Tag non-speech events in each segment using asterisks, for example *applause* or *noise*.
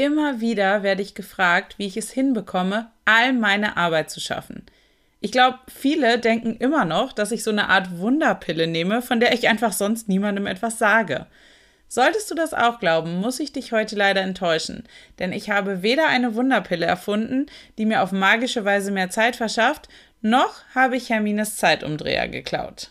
Immer wieder werde ich gefragt, wie ich es hinbekomme, all meine Arbeit zu schaffen. Ich glaube, viele denken immer noch, dass ich so eine Art Wunderpille nehme, von der ich einfach sonst niemandem etwas sage. Solltest du das auch glauben, muss ich dich heute leider enttäuschen, denn ich habe weder eine Wunderpille erfunden, die mir auf magische Weise mehr Zeit verschafft, noch habe ich Hermines Zeitumdreher geklaut.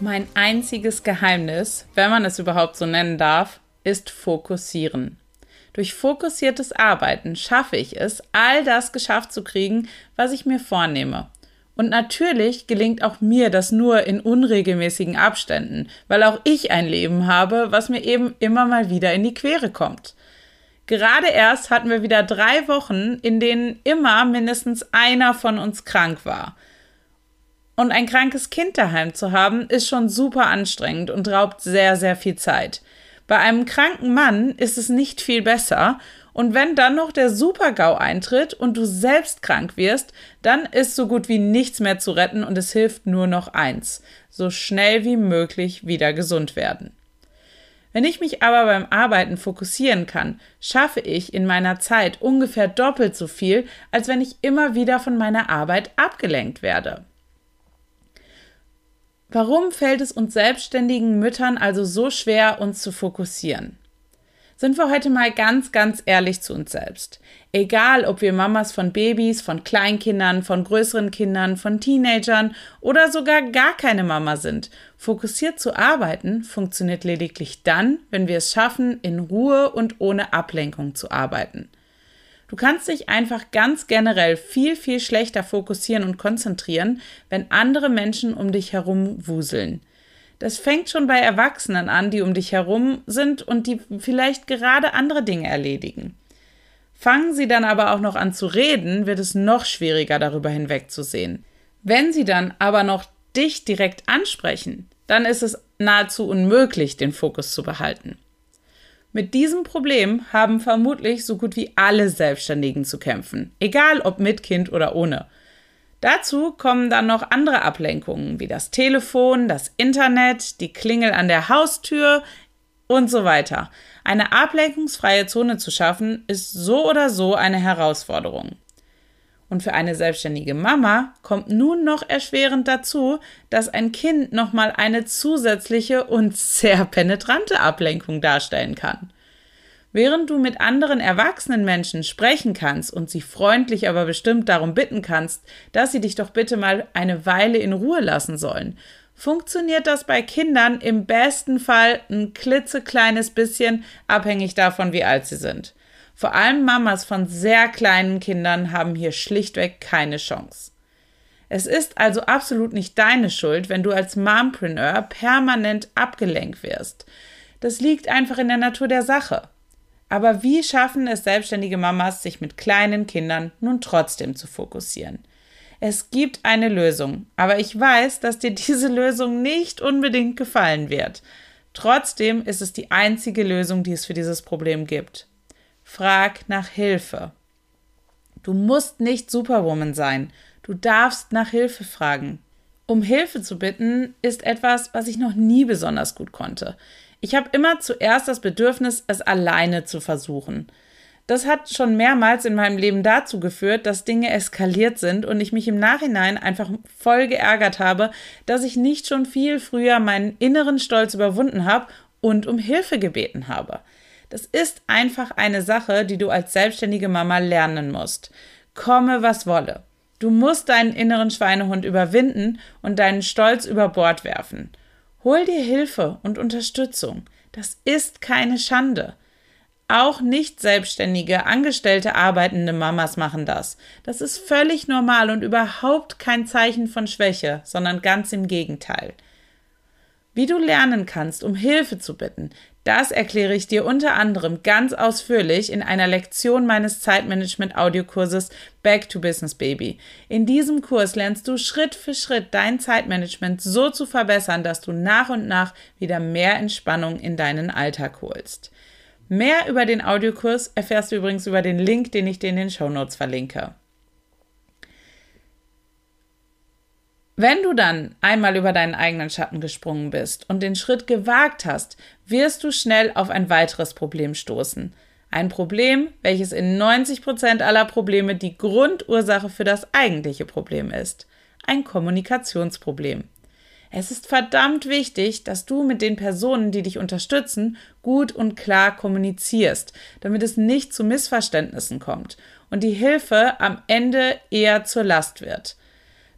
Mein einziges Geheimnis, wenn man es überhaupt so nennen darf, ist Fokussieren. Durch fokussiertes Arbeiten schaffe ich es, all das geschafft zu kriegen, was ich mir vornehme. Und natürlich gelingt auch mir das nur in unregelmäßigen Abständen, weil auch ich ein Leben habe, was mir eben immer mal wieder in die Quere kommt. Gerade erst hatten wir wieder drei Wochen, in denen immer mindestens einer von uns krank war. Und ein krankes Kind daheim zu haben, ist schon super anstrengend und raubt sehr, sehr viel Zeit. Bei einem kranken Mann ist es nicht viel besser. Und wenn dann noch der Supergau eintritt und du selbst krank wirst, dann ist so gut wie nichts mehr zu retten und es hilft nur noch eins. So schnell wie möglich wieder gesund werden. Wenn ich mich aber beim Arbeiten fokussieren kann, schaffe ich in meiner Zeit ungefähr doppelt so viel, als wenn ich immer wieder von meiner Arbeit abgelenkt werde. Warum fällt es uns selbstständigen Müttern also so schwer, uns zu fokussieren? Sind wir heute mal ganz, ganz ehrlich zu uns selbst. Egal, ob wir Mamas von Babys, von Kleinkindern, von größeren Kindern, von Teenagern oder sogar gar keine Mama sind, fokussiert zu arbeiten funktioniert lediglich dann, wenn wir es schaffen, in Ruhe und ohne Ablenkung zu arbeiten. Du kannst dich einfach ganz generell viel, viel schlechter fokussieren und konzentrieren, wenn andere Menschen um dich herum wuseln. Das fängt schon bei Erwachsenen an, die um dich herum sind und die vielleicht gerade andere Dinge erledigen. Fangen sie dann aber auch noch an zu reden, wird es noch schwieriger darüber hinwegzusehen. Wenn sie dann aber noch dich direkt ansprechen, dann ist es nahezu unmöglich, den Fokus zu behalten. Mit diesem Problem haben vermutlich so gut wie alle Selbstständigen zu kämpfen, egal ob mit Kind oder ohne. Dazu kommen dann noch andere Ablenkungen wie das Telefon, das Internet, die Klingel an der Haustür und so weiter. Eine ablenkungsfreie Zone zu schaffen, ist so oder so eine Herausforderung. Und für eine selbstständige Mama kommt nun noch erschwerend dazu, dass ein Kind nochmal eine zusätzliche und sehr penetrante Ablenkung darstellen kann. Während du mit anderen erwachsenen Menschen sprechen kannst und sie freundlich aber bestimmt darum bitten kannst, dass sie dich doch bitte mal eine Weile in Ruhe lassen sollen, funktioniert das bei Kindern im besten Fall ein klitzekleines bisschen, abhängig davon, wie alt sie sind. Vor allem Mamas von sehr kleinen Kindern haben hier schlichtweg keine Chance. Es ist also absolut nicht deine Schuld, wenn du als Mompreneur permanent abgelenkt wirst. Das liegt einfach in der Natur der Sache. Aber wie schaffen es selbstständige Mamas, sich mit kleinen Kindern nun trotzdem zu fokussieren? Es gibt eine Lösung, aber ich weiß, dass dir *laughs* diese Lösung nicht unbedingt gefallen wird. Trotzdem ist es die einzige Lösung, die es für dieses Problem gibt. Frag nach Hilfe. Du musst nicht Superwoman sein. Du darfst nach Hilfe fragen. Um Hilfe zu bitten, ist etwas, was ich noch nie besonders gut konnte. Ich habe immer zuerst das Bedürfnis, es alleine zu versuchen. Das hat schon mehrmals in meinem Leben dazu geführt, dass Dinge eskaliert sind und ich mich im Nachhinein einfach voll geärgert habe, dass ich nicht schon viel früher meinen inneren Stolz überwunden habe und um Hilfe gebeten habe. Das ist einfach eine Sache, die du als selbstständige Mama lernen musst. Komme, was wolle. Du musst deinen inneren Schweinehund überwinden und deinen Stolz über Bord werfen. Hol dir Hilfe und Unterstützung. Das ist keine Schande. Auch nicht selbstständige, angestellte, arbeitende Mamas machen das. Das ist völlig normal und überhaupt kein Zeichen von Schwäche, sondern ganz im Gegenteil. Wie du lernen kannst, um Hilfe zu bitten, das erkläre ich dir unter anderem ganz ausführlich in einer Lektion meines Zeitmanagement-Audiokurses Back to Business Baby. In diesem Kurs lernst du Schritt für Schritt dein Zeitmanagement so zu verbessern, dass du nach und nach wieder mehr Entspannung in deinen Alltag holst. Mehr über den Audiokurs erfährst du übrigens über den Link, den ich dir in den Show Notes verlinke. Wenn du dann einmal über deinen eigenen Schatten gesprungen bist und den Schritt gewagt hast, wirst du schnell auf ein weiteres Problem stoßen. Ein Problem, welches in 90 Prozent aller Probleme die Grundursache für das eigentliche Problem ist. Ein Kommunikationsproblem. Es ist verdammt wichtig, dass du mit den Personen, die dich unterstützen, gut und klar kommunizierst, damit es nicht zu Missverständnissen kommt und die Hilfe am Ende eher zur Last wird.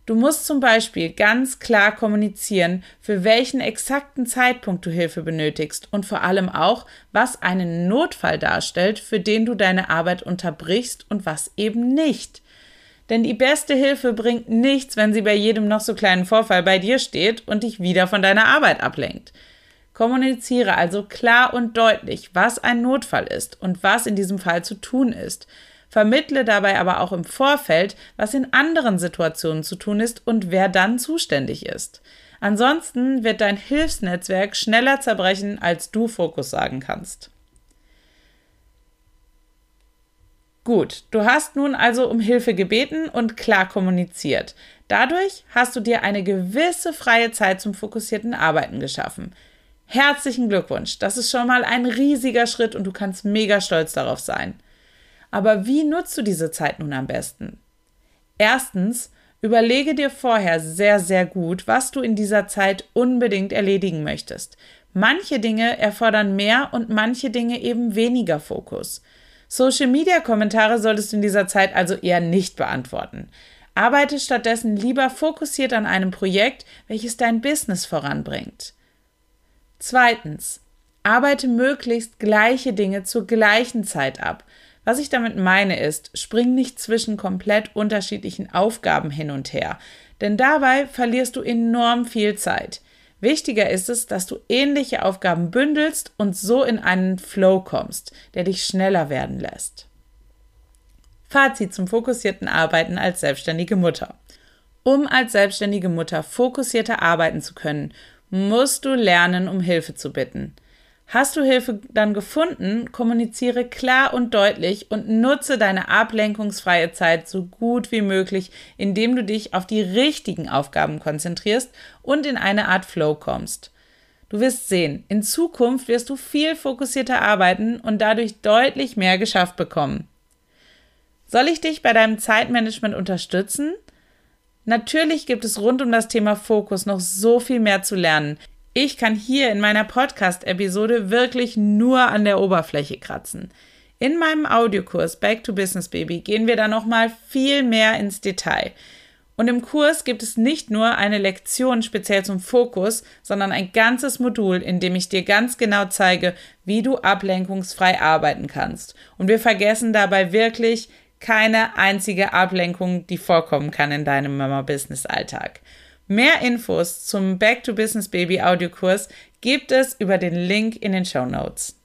Du musst zum Beispiel ganz klar kommunizieren, für welchen exakten Zeitpunkt du Hilfe benötigst und vor allem auch, was einen Notfall darstellt, für den du deine Arbeit unterbrichst und was eben nicht. Denn die beste Hilfe bringt nichts, wenn sie bei jedem noch so kleinen Vorfall bei dir steht und dich wieder von deiner Arbeit ablenkt. Kommuniziere also klar und deutlich, was ein Notfall ist und was in diesem Fall zu tun ist. Vermittle dabei aber auch im Vorfeld, was in anderen Situationen zu tun ist und wer dann zuständig ist. Ansonsten wird dein Hilfsnetzwerk schneller zerbrechen, als du Fokus sagen kannst. Gut, du hast nun also um Hilfe gebeten und klar kommuniziert. Dadurch hast du dir eine gewisse freie Zeit zum fokussierten Arbeiten geschaffen. Herzlichen Glückwunsch, das ist schon mal ein riesiger Schritt und du kannst mega stolz darauf sein. Aber wie nutzt du diese Zeit nun am besten? Erstens, überlege dir vorher sehr, sehr gut, was du in dieser Zeit unbedingt erledigen möchtest. Manche Dinge erfordern mehr und manche Dinge eben weniger Fokus. Social-Media-Kommentare solltest du in dieser Zeit also eher nicht beantworten. Arbeite stattdessen lieber fokussiert an einem Projekt, welches dein Business voranbringt. Zweitens, arbeite möglichst gleiche Dinge zur gleichen Zeit ab. Was ich damit meine ist, spring nicht zwischen komplett unterschiedlichen Aufgaben hin und her, denn dabei verlierst du enorm viel Zeit. Wichtiger ist es, dass du ähnliche Aufgaben bündelst und so in einen Flow kommst, der dich schneller werden lässt. Fazit zum fokussierten Arbeiten als selbstständige Mutter. Um als selbstständige Mutter fokussierter arbeiten zu können, musst du lernen, um Hilfe zu bitten. Hast du Hilfe dann gefunden, kommuniziere klar und deutlich und nutze deine ablenkungsfreie Zeit so gut wie möglich, indem du dich auf die richtigen Aufgaben konzentrierst und in eine Art Flow kommst. Du wirst sehen, in Zukunft wirst du viel fokussierter arbeiten und dadurch deutlich mehr geschafft bekommen. Soll ich dich bei deinem Zeitmanagement unterstützen? Natürlich gibt es rund um das Thema Fokus noch so viel mehr zu lernen. Ich kann hier in meiner Podcast-Episode wirklich nur an der Oberfläche kratzen. In meinem Audiokurs Back to Business Baby gehen wir da nochmal viel mehr ins Detail. Und im Kurs gibt es nicht nur eine Lektion speziell zum Fokus, sondern ein ganzes Modul, in dem ich dir ganz genau zeige, wie du ablenkungsfrei arbeiten kannst. Und wir vergessen dabei wirklich keine einzige Ablenkung, die vorkommen kann in deinem Mama-Business-Alltag. Mehr Infos zum Back to Business Baby Audiokurs gibt es über den Link in den Show Notes.